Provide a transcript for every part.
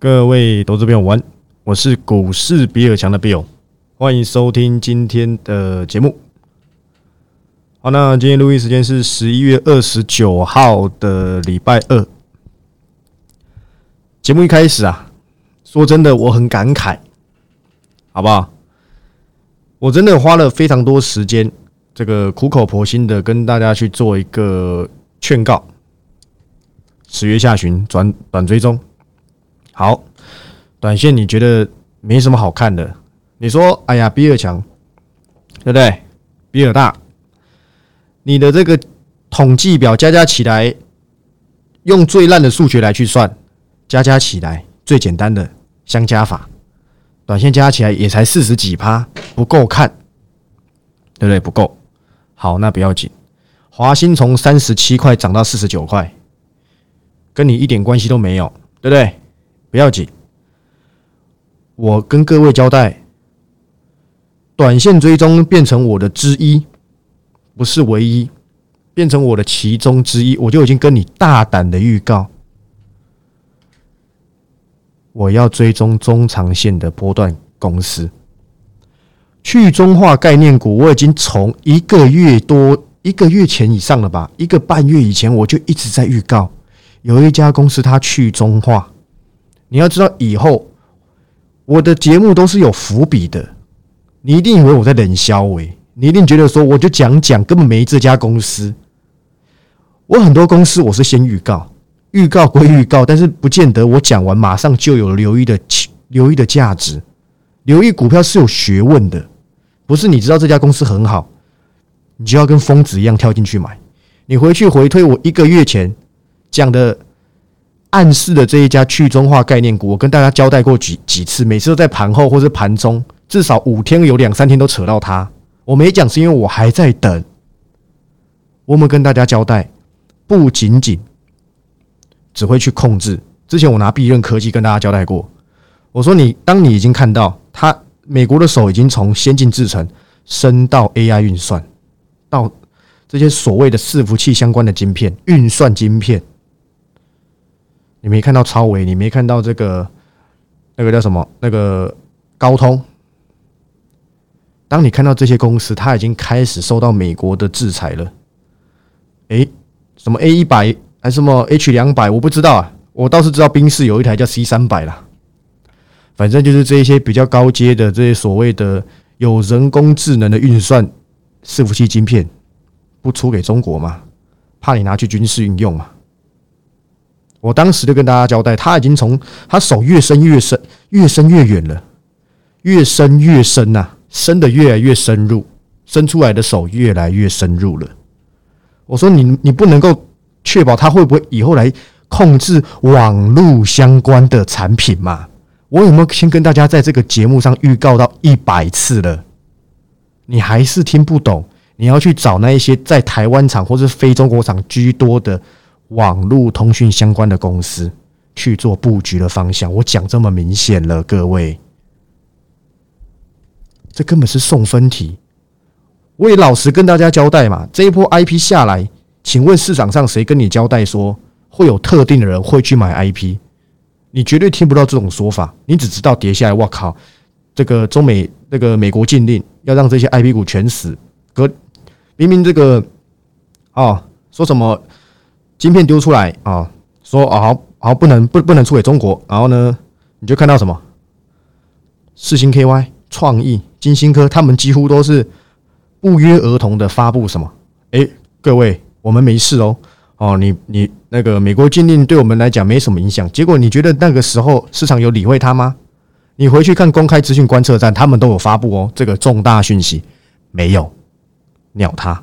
各位投资朋友，晚，我是股市比尔强的 Bill，欢迎收听今天的节目。好，那今天录音时间是十一月二十九号的礼拜二。节目一开始啊，说真的，我很感慨，好不好？我真的花了非常多时间，这个苦口婆心的跟大家去做一个劝告。十月下旬转短追踪。好，短线你觉得没什么好看的？你说，哎呀，比尔强，对不对？比尔大，你的这个统计表加加起来，用最烂的数学来去算，加加起来最简单的相加法，短线加起来也才四十几趴，不够看，对不对？不够。好，那不要紧，华兴从三十七块涨到四十九块，跟你一点关系都没有，对不对？不要紧，我跟各位交代，短线追踪变成我的之一，不是唯一，变成我的其中之一，我就已经跟你大胆的预告，我要追踪中长线的波段公司，去中化概念股，我已经从一个月多一个月前以上了吧，一个半月以前我就一直在预告，有一家公司它去中化。你要知道，以后我的节目都是有伏笔的。你一定以为我在冷笑诶，你一定觉得说我就讲讲，根本没这家公司。我很多公司我是先预告，预告归预告，但是不见得我讲完马上就有留意的留意的价值。留意股票是有学问的，不是你知道这家公司很好，你就要跟疯子一样跳进去买。你回去回推我一个月前讲的。暗示的这一家去中化概念股，我跟大家交代过几几次，每次都在盘后或是盘中，至少五天有两三天都扯到它。我没讲是因为我还在等。我们跟大家交代，不仅仅只会去控制。之前我拿必润科技跟大家交代过，我说你当你已经看到它，美国的手已经从先进制程升到 AI 运算，到这些所谓的伺服器相关的晶片、运算晶片。你没看到超维，你没看到这个那个叫什么？那个高通。当你看到这些公司，它已经开始受到美国的制裁了。诶，什么 A 一百还是什么 H 两百？我不知道啊。我倒是知道宾士有一台叫 C 三百啦。反正就是这一些比较高阶的这些所谓的有人工智能的运算伺服器晶片，不出给中国嘛？怕你拿去军事运用嘛？我当时就跟大家交代，他已经从他手越伸越深，越伸越远了，越伸越深呐，伸的越来越深入，伸出来的手越来越深入了。我说你你不能够确保他会不会以后来控制网络相关的产品嘛？我有没有先跟大家在这个节目上预告到一百次了？你还是听不懂？你要去找那一些在台湾厂或是非中国厂居多的。网络通讯相关的公司去做布局的方向，我讲这么明显了，各位，这根本是送分题。我也老实跟大家交代嘛，这一波 IP 下来，请问市场上谁跟你交代说会有特定的人会去买 IP？你绝对听不到这种说法，你只知道跌下来，我靠，这个中美那个美国禁令要让这些 IP 股全死，可明明这个哦说什么？晶片丢出来啊，说啊好好不能不不能出给中国，然后呢，你就看到什么？四星 KY、创意、金星科，他们几乎都是不约而同的发布什么？哎，各位，我们没事哦，哦，你你那个美国禁令对我们来讲没什么影响。结果你觉得那个时候市场有理会它吗？你回去看公开资讯观测站，他们都有发布哦，这个重大讯息没有，鸟它，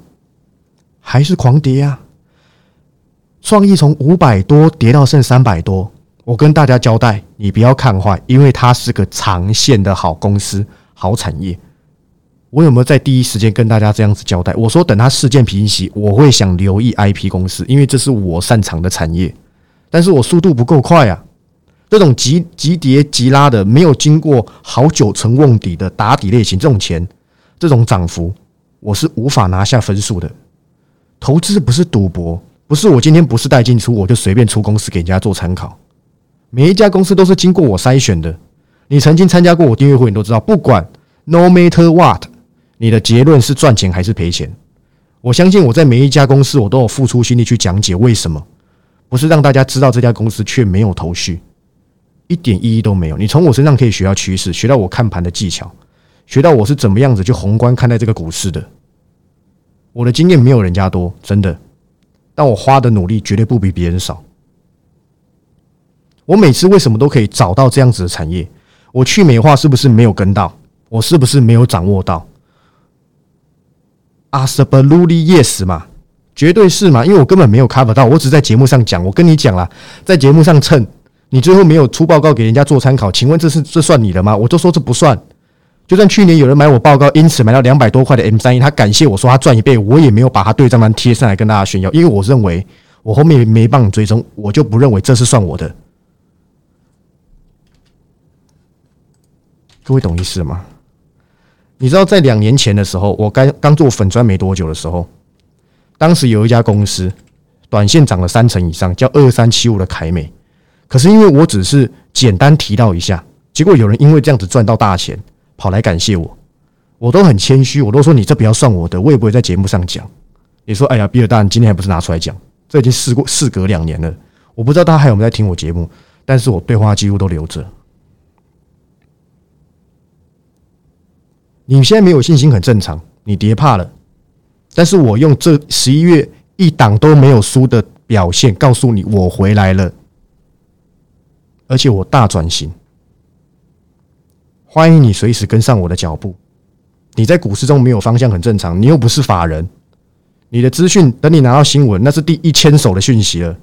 还是狂跌啊！创意从五百多跌到剩三百多，我跟大家交代，你不要看坏，因为它是个长线的好公司、好产业。我有没有在第一时间跟大家这样子交代？我说等它事件平息，我会想留意 IP 公司，因为这是我擅长的产业。但是我速度不够快啊，这种急急跌急拉的，没有经过好久成瓮底的打底类型，这种钱，这种涨幅，我是无法拿下分数的。投资不是赌博。不是我今天不是带进出，我就随便出公司给人家做参考。每一家公司都是经过我筛选的。你曾经参加过我订阅会，你都知道，不管 no matter what，你的结论是赚钱还是赔钱。我相信我在每一家公司，我都有付出心力去讲解为什么，不是让大家知道这家公司却没有头绪，一点意义都没有。你从我身上可以学到趋势，学到我看盘的技巧，学到我是怎么样子去宏观看待这个股市的。我的经验没有人家多，真的，但我花的努力绝对不比别人少。我每次为什么都可以找到这样子的产业？我去美化是不是没有跟到？我是不是没有掌握到？Absolutely yes 嘛，绝对是嘛，因为我根本没有 cover 到，我只在节目上讲。我跟你讲了，在节目上蹭，你最后没有出报告给人家做参考，请问这是这算你的吗？我就说这不算。就算去年有人买我报告，因此买到两百多块的 M 三一，他感谢我说他赚一倍，我也没有把他对账单贴上来跟大家炫耀，因为我认为我后面没帮你追踪，我就不认为这是算我的。各位懂意思吗？你知道在两年前的时候，我刚刚做粉砖没多久的时候，当时有一家公司短线涨了三成以上，叫二三七五的凯美。可是因为我只是简单提到一下，结果有人因为这样子赚到大钱，跑来感谢我，我都很谦虚，我都说你这不要算我的，我也不会在节目上讲。你说，哎呀，比尔大，人今天还不是拿出来讲？这已经事过事隔两年了，我不知道他还有没有在听我节目，但是我对话记录都留着。你现在没有信心很正常，你跌怕了。但是我用这十一月一档都没有输的表现告诉你，我回来了，而且我大转型。欢迎你随时跟上我的脚步。你在股市中没有方向很正常，你又不是法人，你的资讯等你拿到新闻，那是第一千手的讯息了。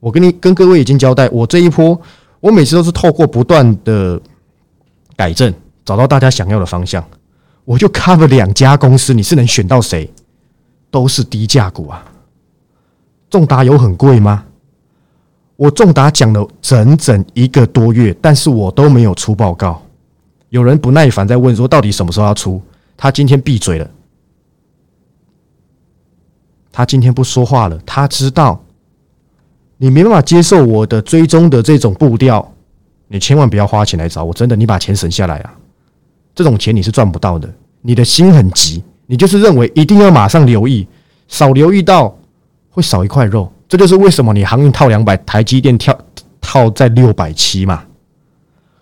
我跟你跟各位已经交代，我这一波，我每次都是透过不断的改正。找到大家想要的方向，我就 cover 两家公司，你是能选到谁？都是低价股啊！重达有很贵吗？我重达讲了整整一个多月，但是我都没有出报告。有人不耐烦在问说，到底什么时候要出？他今天闭嘴了，他今天不说话了。他知道你没办法接受我的追踪的这种步调，你千万不要花钱来找我，真的，你把钱省下来啊！这种钱你是赚不到的，你的心很急，你就是认为一定要马上留意，少留意到会少一块肉，这就是为什么你航运套两百，台积电跳套在六百七嘛。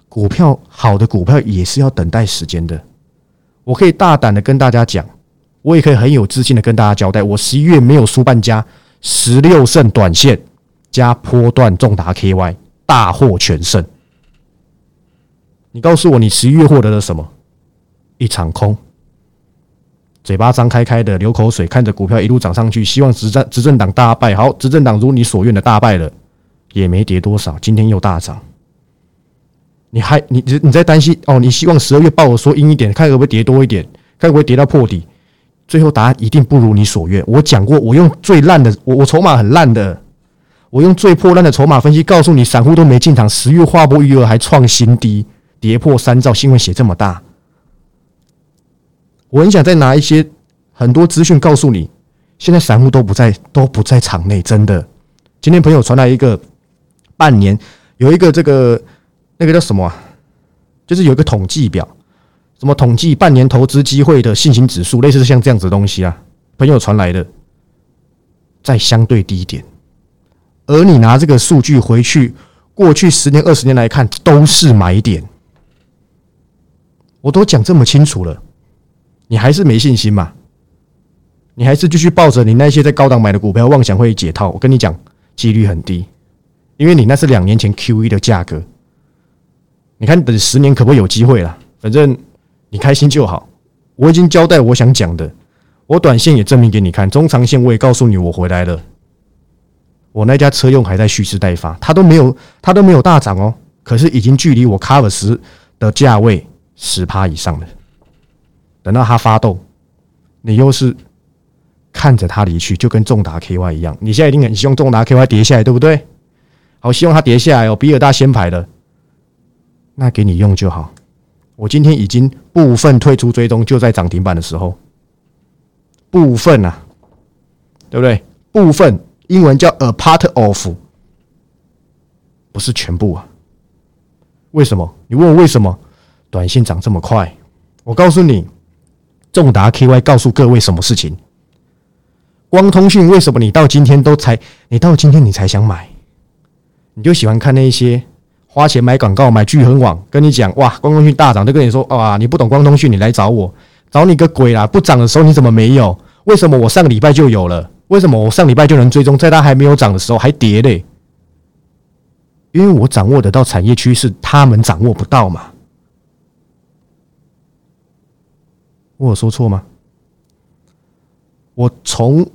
股票好的股票也是要等待时间的，我可以大胆的跟大家讲，我也可以很有自信的跟大家交代，我十一月没有输半家，十六胜短线加波段重达 KY 大获全胜。你告诉我，你十一月获得了什么？一场空，嘴巴张开开的流口水，看着股票一路涨上去，希望执政执政党大败。好，执政党如你所愿的大败了，也没跌多少，今天又大涨。你还你你你在担心哦？你希望十二月报我说阴一点，看会不会跌多一点，看会不会跌到破底。最后答案一定不如你所愿。我讲过，我用最烂的，我我筹码很烂的，我用最破烂的筹码分析告诉你，散户都没进场，十月划拨余额还创新低，跌破三兆，新闻写这么大。我很想再拿一些很多资讯告诉你，现在散户都不在都不在场内，真的。今天朋友传来一个半年有一个这个那个叫什么啊？就是有一个统计表，什么统计半年投资机会的信心指数，类似像这样子的东西啊。朋友传来的，在相对低点，而你拿这个数据回去，过去十年二十年来看都是买点，我都讲这么清楚了。你还是没信心嘛？你还是继续抱着你那些在高档买的股票，妄想会解套。我跟你讲，几率很低，因为你那是两年前 Q E 的价格。你看，等十年可不可以有机会了？反正你开心就好。我已经交代我想讲的，我短线也证明给你看，中长线我也告诉你我回来了。我那家车用还在蓄势待发，它都没有，它都没有大涨哦。可是已经距离我 Cover 十的价位十趴以上了。等到它发动，你又是看着它离去，就跟重达 KY 一样。你现在一定很希望重达 KY 跌下来，对不对？好，希望它跌下来哦。比尔大先排的，那给你用就好。我今天已经部分退出追踪，就在涨停板的时候，部分啊，对不对？部分英文叫 a part of，不是全部啊。为什么？你问我为什么？短线涨这么快？我告诉你，重达 KY 告诉各位什么事情？光通讯为什么你到今天都才？你到今天你才想买？你就喜欢看那些花钱买广告、买聚恒网，跟你讲哇，光通讯大涨，都跟你说哇，你不懂光通讯，你来找我，找你个鬼啦！不涨的时候你怎么没有？为什么我上个礼拜就有了？为什么我上礼拜就能追踪，在它还没有涨的时候还跌嘞？因为我掌握得到产业趋势，他们掌握不到嘛。我有说错吗？我从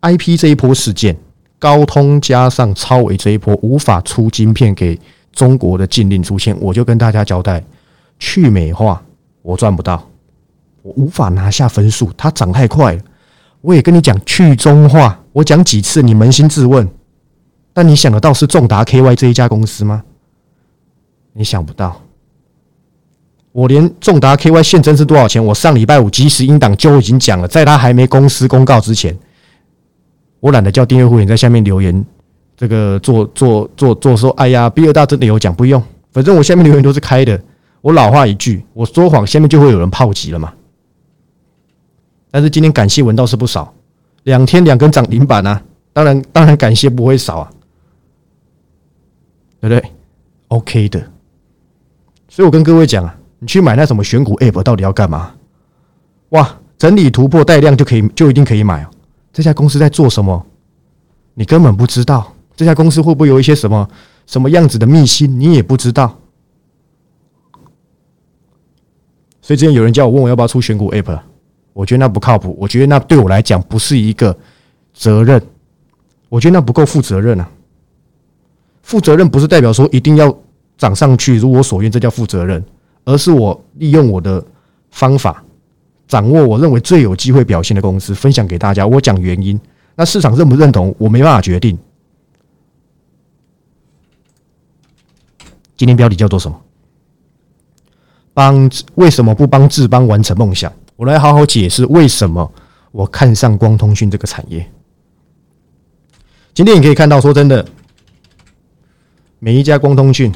I P 这一波事件，高通加上超维这一波无法出晶片给中国的禁令出现，我就跟大家交代：去美化我赚不到，我无法拿下分数，它涨太快了。我也跟你讲去中化，我讲几次你扪心自问，但你想得到是重达 KY 这一家公司吗？你想不到。我连重达 KY 现增是多少钱？我上礼拜五即时应档就已经讲了，在他还没公司公告之前，我懒得叫订阅会员在下面留言，这个做做做做说，哎呀，比尔大真的有讲不用，反正我下面留言都是开的。我老话一句，我说谎，下面就会有人炮击了嘛。但是今天感谢文倒是不少，两天两根涨停板啊，当然当然感谢不会少啊，对不对？OK 的，所以我跟各位讲啊。你去买那什么选股 App 到底要干嘛？哇，整理突破带量就可以，就一定可以买哦。这家公司在做什么？你根本不知道。这家公司会不会有一些什么什么样子的秘辛？你也不知道。所以之前有人叫我问我要不要出选股 App，我觉得那不靠谱。我觉得那对我来讲不是一个责任。我觉得那不够负责任啊。负责任不是代表说一定要涨上去如我所愿，这叫负责任。而是我利用我的方法，掌握我认为最有机会表现的公司，分享给大家。我讲原因，那市场认不认同，我没办法决定。今天标题叫做什么？帮为什么不帮志邦完成梦想？我来好好解释为什么我看上光通讯这个产业。今天你可以看到，说真的，每一家光通讯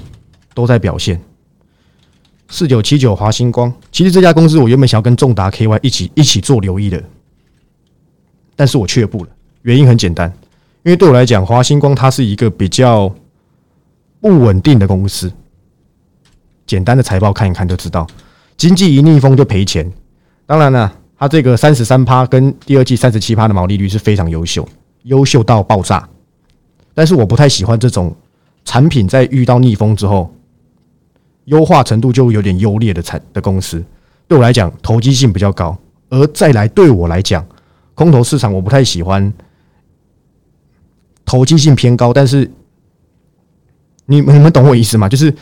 都在表现。四九七九华星光，其实这家公司我原本想要跟重达 KY 一起一起做留意的，但是我却步了。原因很简单，因为对我来讲，华星光它是一个比较不稳定的公司。简单的财报看一看就知道，经济一逆风就赔钱。当然了，它这个三十三趴跟第二季三十七趴的毛利率是非常优秀，优秀到爆炸。但是我不太喜欢这种产品在遇到逆风之后。优化程度就有点优劣的产的公司，对我来讲投机性比较高。而再来对我来讲，空头市场我不太喜欢，投机性偏高。但是你你们懂我意思吗？就是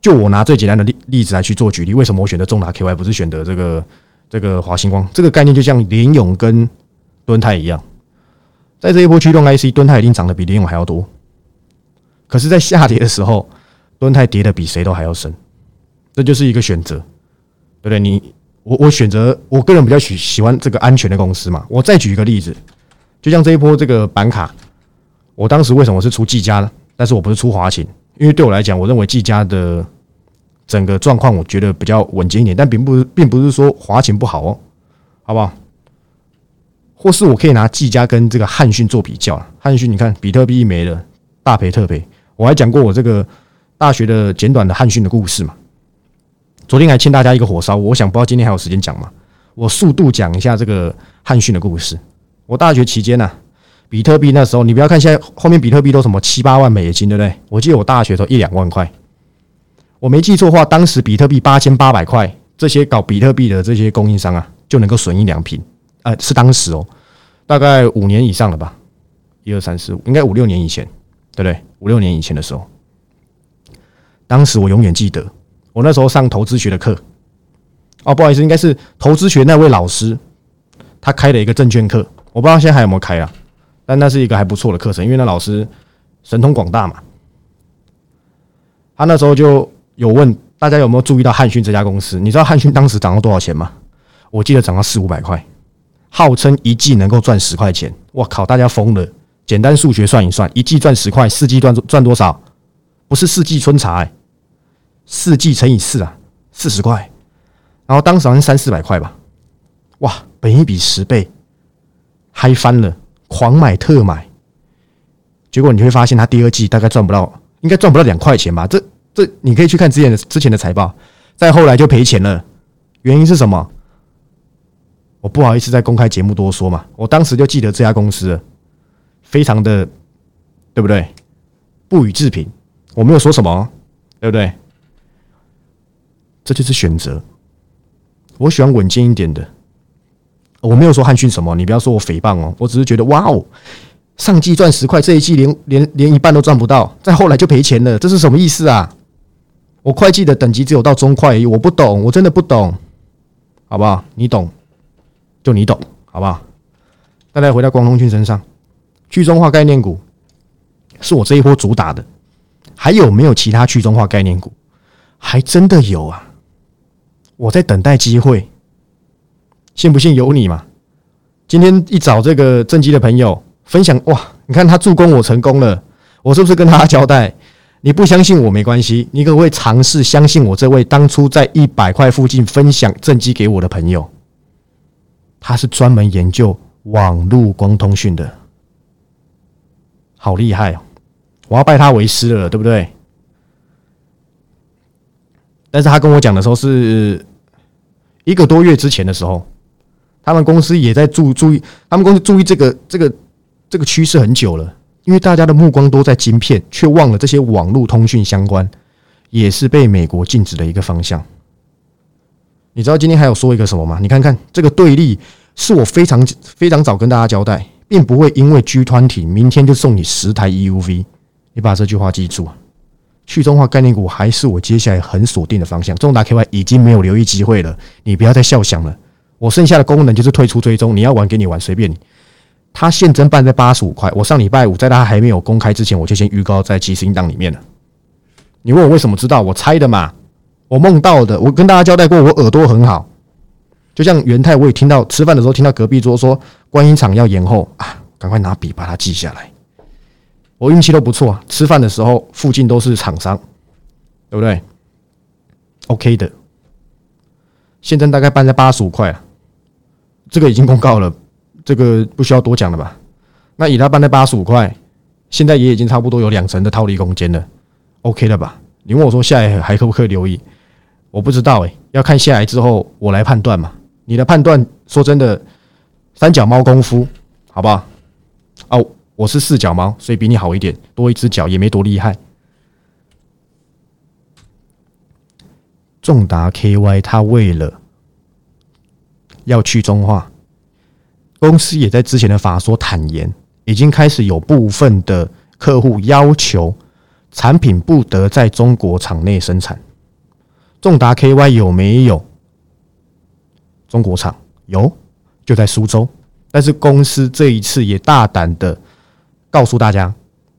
就我拿最简单的例例子来去做举例，为什么我选择重达 KY 不是选择这个这个华星光？这个概念就像联勇跟敦泰一样，在这一波驱动 IC，敦泰已经涨得比联勇还要多。可是，在下跌的时候。吨泰跌的比谁都还要深，这就是一个选择，对不对？你我我选择，我个人比较喜喜欢这个安全的公司嘛。我再举一个例子，就像这一波这个板卡，我当时为什么是出技嘉呢？但是我不是出华勤，因为对我来讲，我认为技嘉的整个状况我觉得比较稳健一点，但并不并不是说华勤不好哦，好不好？或是我可以拿技嘉跟这个汉讯做比较汉讯你看比特币没了，大赔特赔，我还讲过我这个。大学的简短的汉训的故事嘛，昨天还欠大家一个火烧，我想不知道今天还有时间讲吗？我速度讲一下这个汉训的故事。我大学期间呢，比特币那时候，你不要看现在后面比特币都什么七八万美金，对不对？我记得我大学的时候一两万块，我没记错话，当时比特币八千八百块，这些搞比特币的这些供应商啊，就能够损一两瓶，呃，是当时哦，大概五年以上了吧，一二三四五，应该五六年以前，对不对？五六年以前的时候。当时我永远记得，我那时候上投资学的课，哦，不好意思，应该是投资学那位老师，他开了一个证券课，我不知道现在还有没有开啊，但那是一个还不错的课程，因为那老师神通广大嘛。他那时候就有问大家有没有注意到汉讯这家公司？你知道汉讯当时涨到多少钱吗？我记得涨到四五百块，号称一季能够赚十块钱。我靠，大家疯了，简单数学算一算，一季赚十块，四季赚赚多少？不是四季春茶，哎，四季乘以四啊，四十块。然后当时好像三四百块吧，哇，本一比十倍，嗨翻了，狂买特买。结果你会发现，他第二季大概赚不到，应该赚不到两块钱吧？这这，你可以去看之前的之前的财报。再后来就赔钱了，原因是什么？我不好意思在公开节目多说嘛。我当时就记得这家公司，非常的，对不对？不予置评，我没有说什么，对不对？这就是选择。我喜欢稳健一点的，我没有说汉逊什么，你不要说我诽谤哦，我只是觉得哇哦，上季赚十块，这一季连连连一半都赚不到，再后来就赔钱了，这是什么意思啊？我会计的等级只有到中快而已，我不懂，我真的不懂，好不好？你懂，就你懂，好不好？再来回到光通讯身上，去中化概念股是我这一波主打的，还有没有其他去中化概念股？还真的有啊。我在等待机会，信不信由你嘛。今天一找这个正机的朋友分享，哇，你看他助攻我成功了，我是不是跟他交代？你不相信我没关系，你可不可以尝试相信我这位当初在一百块附近分享正机给我的朋友？他是专门研究网络光通讯的，好厉害哦！我要拜他为师了，对不对？但是他跟我讲的时候是。一个多月之前的时候，他们公司也在注注意，他们公司注意这个这个这个趋势很久了，因为大家的目光都在晶片，却忘了这些网络通讯相关，也是被美国禁止的一个方向。你知道今天还有说一个什么吗？你看看这个对立，是我非常非常早跟大家交代，并不会因为 G 团体明天就送你十台 EUV，你把这句话记住。去中化概念股还是我接下来很锁定的方向。重达 KY 已经没有留意机会了，你不要再笑想了。我剩下的功能就是退出追踪，你要玩给你玩，随便你。它现真办在八十五块，我上礼拜五在它还没有公开之前，我就先预告在即时音档里面了。你问我为什么知道？我猜的嘛，我梦到的。我跟大家交代过，我耳朵很好。就像元泰，我也听到吃饭的时候听到隔壁桌说观音厂要延后啊，赶快拿笔把它记下来。我运气都不错，吃饭的时候附近都是厂商，对不对？OK 的，现在大概办在八十五块，这个已经公告了，这个不需要多讲了吧？那以它办在八十五块，现在也已经差不多有两成的套利空间了，OK 了吧？你问我说下来还可不可以留意？我不知道诶，要看下来之后我来判断嘛。你的判断说真的，三脚猫功夫，好不好？哦。我是四脚猫，所以比你好一点，多一只脚也没多厉害。重达 KY，他为了要去中化，公司也在之前的法说坦言，已经开始有部分的客户要求产品不得在中国厂内生产。重达 KY 有没有中国厂？有，就在苏州。但是公司这一次也大胆的。告诉大家，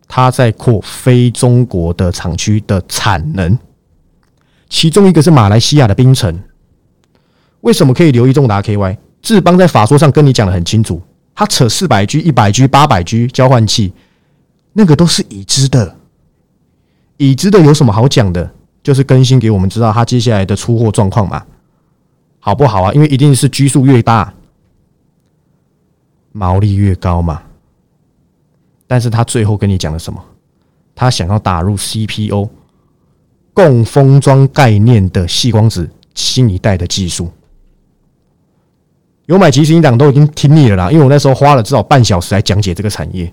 他在扩非中国的厂区的产能，其中一个是马来西亚的槟城。为什么可以留意重达 KY？智邦在法说上跟你讲的很清楚，他扯四百 G、一百 G、八百 G 交换器，那个都是已知的，已知的有什么好讲的？就是更新给我们知道他接下来的出货状况嘛，好不好啊？因为一定是 G 数越大，毛利越高嘛。但是他最后跟你讲了什么？他想要打入 CPO 共封装概念的细光子新一代的技术。有买即时音档都已经听腻了啦，因为我那时候花了至少半小时来讲解这个产业。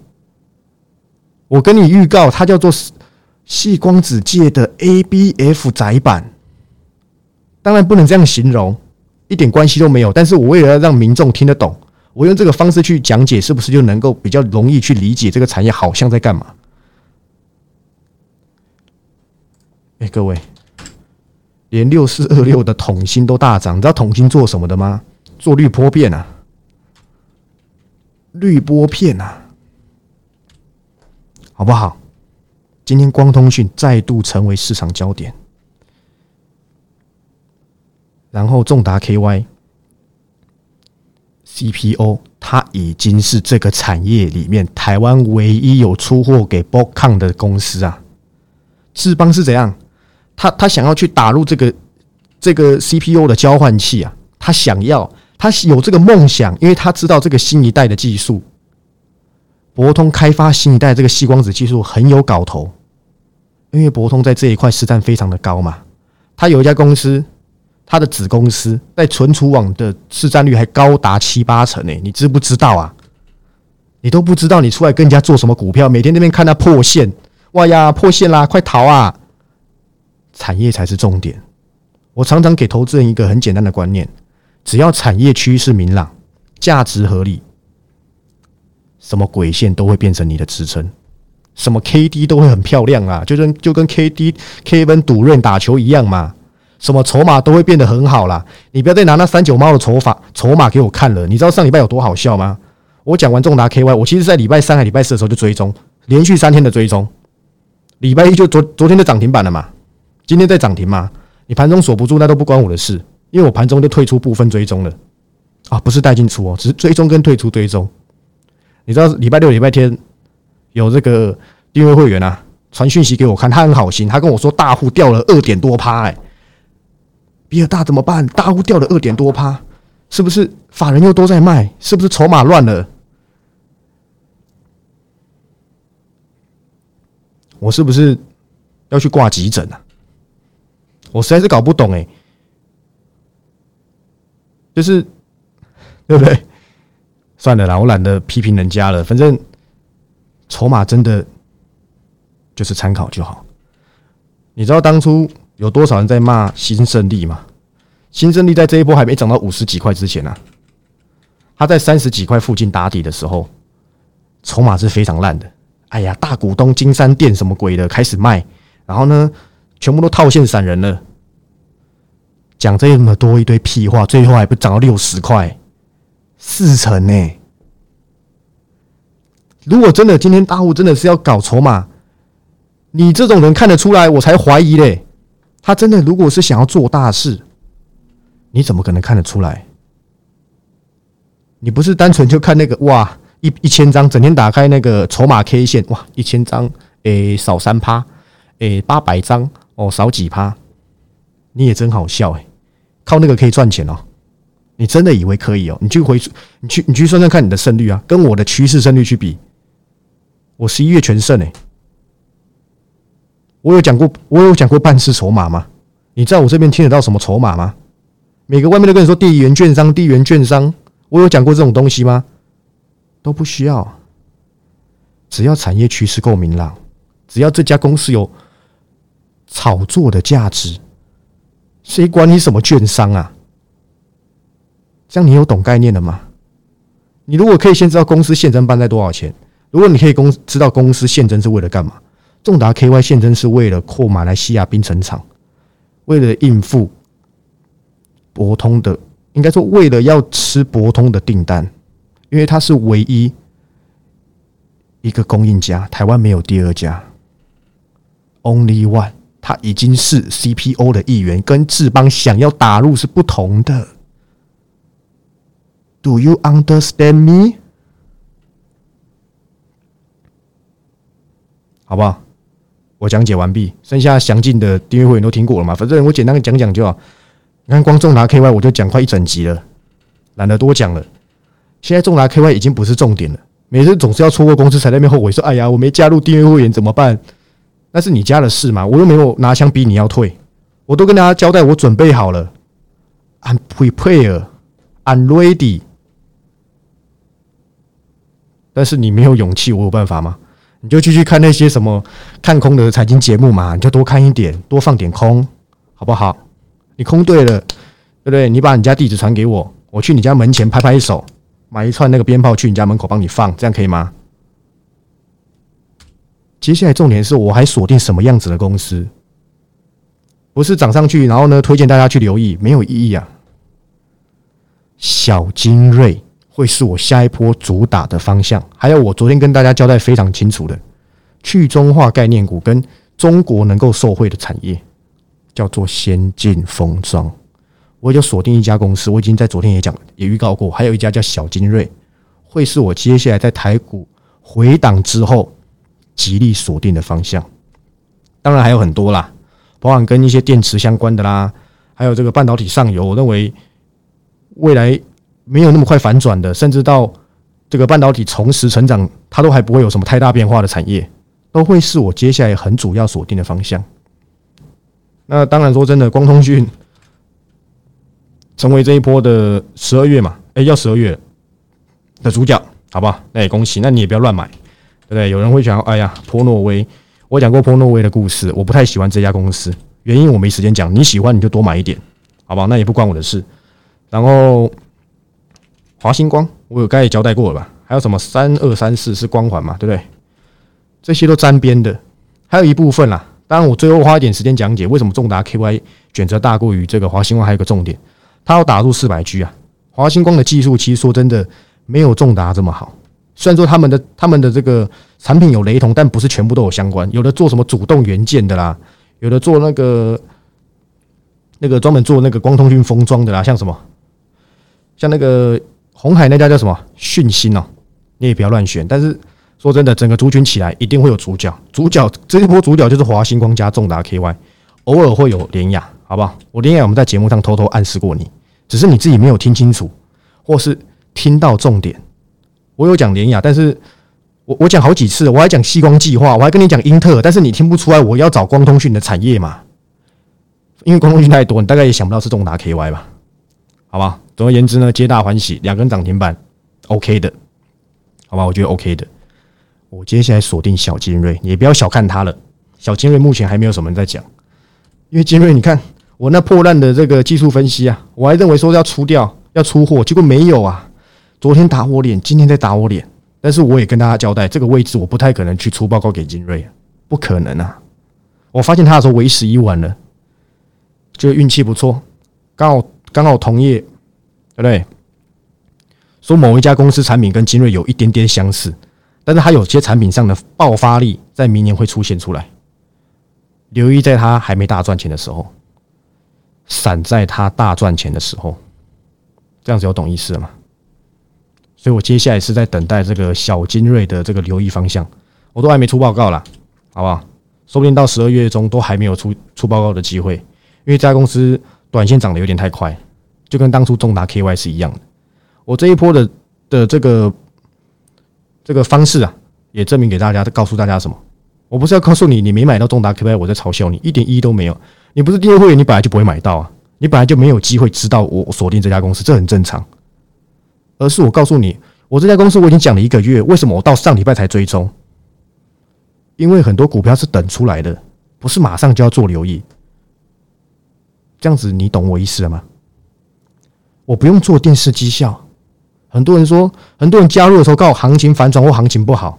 我跟你预告，它叫做细光子界的 ABF 窄板。当然不能这样形容，一点关系都没有。但是我为了要让民众听得懂。我用这个方式去讲解，是不是就能够比较容易去理解这个产业好像在干嘛？哎，各位，连六四二六的统芯都大涨，你知道统芯做什么的吗？做滤波片啊，滤波片啊，好不好？今天光通讯再度成为市场焦点，然后重达 KY。CPO 它已经是这个产业里面台湾唯一有出货给 b o c o n 的公司啊。智邦是怎样？他他想要去打入这个这个 CPU 的交换器啊，他想要，他有这个梦想，因为他知道这个新一代的技术，博通开发新一代这个细光子技术很有搞头，因为博通在这一块实战非常的高嘛。他有一家公司。他的子公司在存储网的市占率还高达七八成呢，你知不知道啊？你都不知道，你出来跟人家做什么股票？每天那边看他破线，哇呀，破线啦，快逃啊！产业才是重点。我常常给投资人一个很简单的观念：只要产业趋势明朗、价值合理，什么鬼线都会变成你的支撑，什么 K D 都会很漂亮啊，就跟就跟 K D K 分赌润打球一样嘛。什么筹码都会变得很好啦。你不要再拿那三九猫的筹法筹码给我看了。你知道上礼拜有多好笑吗？我讲完重达 KY，我其实在礼拜三还礼拜四的时候就追踪，连续三天的追踪。礼拜一就昨昨天就涨停板了嘛，今天在涨停嘛。你盘中锁不住，那都不关我的事，因为我盘中就退出部分追踪了啊，不是带进出哦，只是追踪跟退出追踪。你知道礼拜六、礼拜天有这个订阅会员啊，传讯息给我看，他很好心，他跟我说大户掉了二点多趴，哎。比尔大怎么办？大户掉了二点多趴，是不是法人又都在卖？是不是筹码乱了？我是不是要去挂急诊啊？我实在是搞不懂哎，就是对不对？算了啦，我懒得批评人家了。反正筹码真的就是参考就好。你知道当初？有多少人在骂新胜利嘛？新胜利在这一波还没涨到五十几块之前呢，他在三十几块附近打底的时候，筹码是非常烂的。哎呀，大股东金山店什么鬼的开始卖，然后呢，全部都套现散人了。讲这么多一堆屁话，最后还不涨到六十块，四成呢？如果真的今天大户真的是要搞筹码，你这种人看得出来，我才怀疑嘞。他真的，如果是想要做大事，你怎么可能看得出来？你不是单纯就看那个哇，一一千张，整天打开那个筹码 K 线，哇，一千张，诶，少三趴，诶，八百张，哦，少几趴，你也真好笑诶，靠那个可以赚钱哦，你真的以为可以哦？你去回，你去，你去算算看你的胜率啊，跟我的趋势胜率去比，我十一月全胜诶。我有讲过，我有讲过半次筹码吗？你在我这边听得到什么筹码吗？每个外面都跟你说地缘券商，地缘券商，我有讲过这种东西吗？都不需要，只要产业趋势够明朗，只要这家公司有炒作的价值，谁管你什么券商啊？这样你有懂概念了吗？你如果可以先知道公司现增办在多少钱，如果你可以公知道公司现增是为了干嘛？重达 KY 现增是为了扩马来西亚冰城厂，为了应付博通的，应该说为了要吃博通的订单，因为它是唯一一个供应家，台湾没有第二家，Only One，它已经是 CPO 的一员，跟智邦想要打入是不同的。Do you understand me？好不好？我讲解完毕，剩下详尽的订阅会员都听过了嘛？反正我简单的讲讲就好。你看，光重达 KY 我就讲快一整集了，懒得多讲了。现在重达 KY 已经不是重点了，每次总是要错过公司才在那边后悔说：“哎呀，我没加入订阅会员怎么办？”那是你家的事嘛，我又没有拿枪逼你要退，我都跟大家交代，我准备好了，I'm prepared, I'm ready。但是你没有勇气，我有办法吗？你就继续看那些什么看空的财经节目嘛，你就多看一点，多放点空，好不好？你空对了，对不对？你把你家地址传给我，我去你家门前拍拍手，买一串那个鞭炮去你家门口帮你放，这样可以吗？接下来重点是我还锁定什么样子的公司，不是涨上去然后呢推荐大家去留意，没有意义啊。小精锐。会是我下一波主打的方向。还有，我昨天跟大家交代非常清楚的，去中化概念股跟中国能够受惠的产业，叫做先进封装。我就锁定一家公司，我已经在昨天也讲也预告过，还有一家叫小金瑞。会是我接下来在台股回档之后极力锁定的方向。当然还有很多啦，包含跟一些电池相关的啦，还有这个半导体上游，我认为未来没有那么快反转的，甚至到这个半导体重拾成长，它都还不会有什么太大变化的产业，都会是我接下来很主要锁定的方向。那当然说真的，光通讯成为这一波的十二月嘛，哎，要十二月的主角，好不好？那也恭喜。那你也不要乱买，对不对？有人会想，哎呀，波诺威，我讲过波诺威的故事，我不太喜欢这家公司，原因我没时间讲。你喜欢你就多买一点，好不好？那也不关我的事。然后华星光，我有刚才交代过了吧？还有什么三二三四是光环嘛，对不对？这些都沾边的，还有一部分啦。当然，我最后花一点时间讲解为什么重达 KY 选择大过于这个华星光。还有一个重点，它要打入四百 G 啊。华星光的技术其实说真的没有重达这么好。虽然说他们的他们的这个产品有雷同，但不是全部都有相关。有的做什么主动元件的啦，有的做那个那个专门做那个光通讯封装的啦，像什么像那个红海那家叫什么讯芯哦，你也不要乱选。但是。说真的，整个族群起来一定会有主角，主角这一波主角就是华星光加重达 KY，偶尔会有联雅，好不好？我联雅我们在节目上偷偷暗示过你，只是你自己没有听清楚，或是听到重点。我有讲联雅，但是我我讲好几次，我还讲西光计划，我还跟你讲英特尔，但是你听不出来我要找光通讯的产业嘛？因为光通讯太多，你大概也想不到是重达 KY 吧？好吧，总而言之呢，皆大欢喜，两根涨停板，OK 的，好吧？我觉得 OK 的。我接下来锁定小金瑞，也不要小看它了。小金瑞目前还没有什么人在讲，因为金瑞，你看我那破烂的这个技术分析啊，我还认为说要出掉、要出货，结果没有啊。昨天打我脸，今天在打我脸，但是我也跟大家交代，这个位置我不太可能去出报告给金瑞，不可能啊。我发现他的时候为时已晚了，就运气不错，刚好刚好同业，对不对？说某一家公司产品跟金瑞有一点点相似。但是它有些产品上的爆发力在明年会出现出来，留意在它还没大赚钱的时候，闪在它大赚钱的时候，这样子有懂意思吗？所以我接下来是在等待这个小精锐的这个留意方向，我都还没出报告啦，好不好？说不定到十二月中都还没有出出报告的机会，因为这家公司短线涨得有点太快，就跟当初重达 KY 是一样的。我这一波的的这个。这个方式啊，也证明给大家，告诉大家什么？我不是要告诉你，你没买到重达 KY，我在嘲笑你，一点意义都没有。你不是订阅会员，你本来就不会买到啊，你本来就没有机会知道我锁定这家公司，这很正常。而是我告诉你，我这家公司我已经讲了一个月，为什么我到上礼拜才追踪？因为很多股票是等出来的，不是马上就要做留意。这样子你懂我意思了吗？我不用做电视绩效。很多人说，很多人加入的时候，告行情反转或行情不好，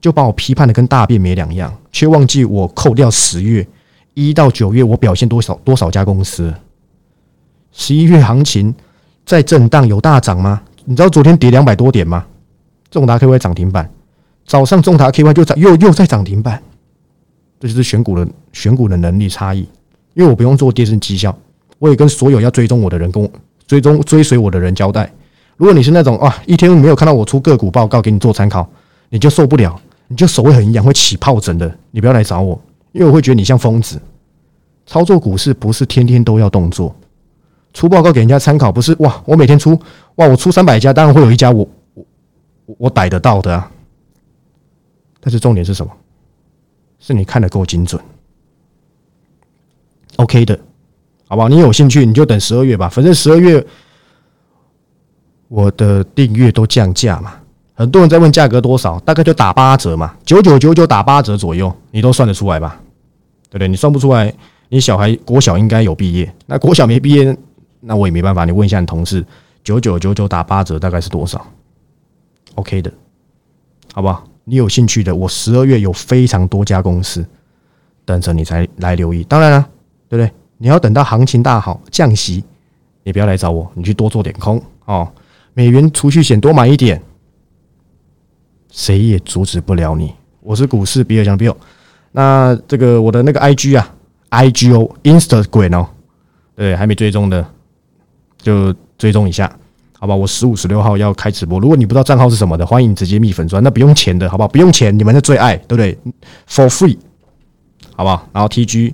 就把我批判的跟大便没两样，却忘记我扣掉十月一到九月我表现多少多少家公司。十一月行情在震荡有大涨吗？你知道昨天跌两百多点吗？重达 KY 涨停板，早上重达 KY 就涨又又在涨停板，这就是选股的选股的能力差异。因为我不用做电视绩效，我也跟所有要追踪我的人，跟我追踪追随我的人交代。如果你是那种啊，一天没有看到我出个股报告给你做参考，你就受不了，你就手会很痒，会起疱疹的。你不要来找我，因为我会觉得你像疯子。操作股市不是天天都要动作，出报告给人家参考不是哇？我每天出哇，我出三百家，当然会有一家我我我逮得到的啊。但是重点是什么？是你看的够精准，OK 的，好不好？你有兴趣你就等十二月吧，反正十二月。我的订阅都降价嘛，很多人在问价格多少，大概就打八折嘛，九九九九打八折左右，你都算得出来吧？对不对？你算不出来，你小孩国小应该有毕业，那国小没毕业，那我也没办法。你问一下你同事，九九九九打八折大概是多少？OK 的，好不好？你有兴趣的，我十二月有非常多家公司等着你才来留意。当然了，对不对？你要等到行情大好降息，你不要来找我，你去多做点空哦。美元储蓄险多买一点，谁也阻止不了你。我是股市比尔江 Bill，那这个我的那个 IG 啊 I G O，Instagram 哦，对，还没追踪的就追踪一下，好吧？我十五、十六号要开直播，如果你不知道账号是什么的，欢迎直接密粉砖，那不用钱的，好不好？不用钱，你们的最爱，对不对？For free，好不好？然后 TG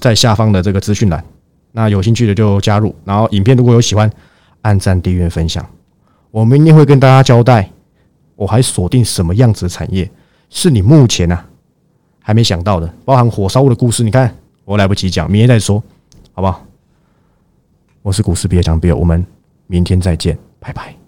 在下方的这个资讯栏，那有兴趣的就加入。然后影片如果有喜欢，按赞、订阅、分享。我明天会跟大家交代，我还锁定什么样子的产业是你目前呢还没想到的，包含火烧的故事。你看我来不及讲，明天再说，好不好？我是股市别讲别，我们明天再见，拜拜。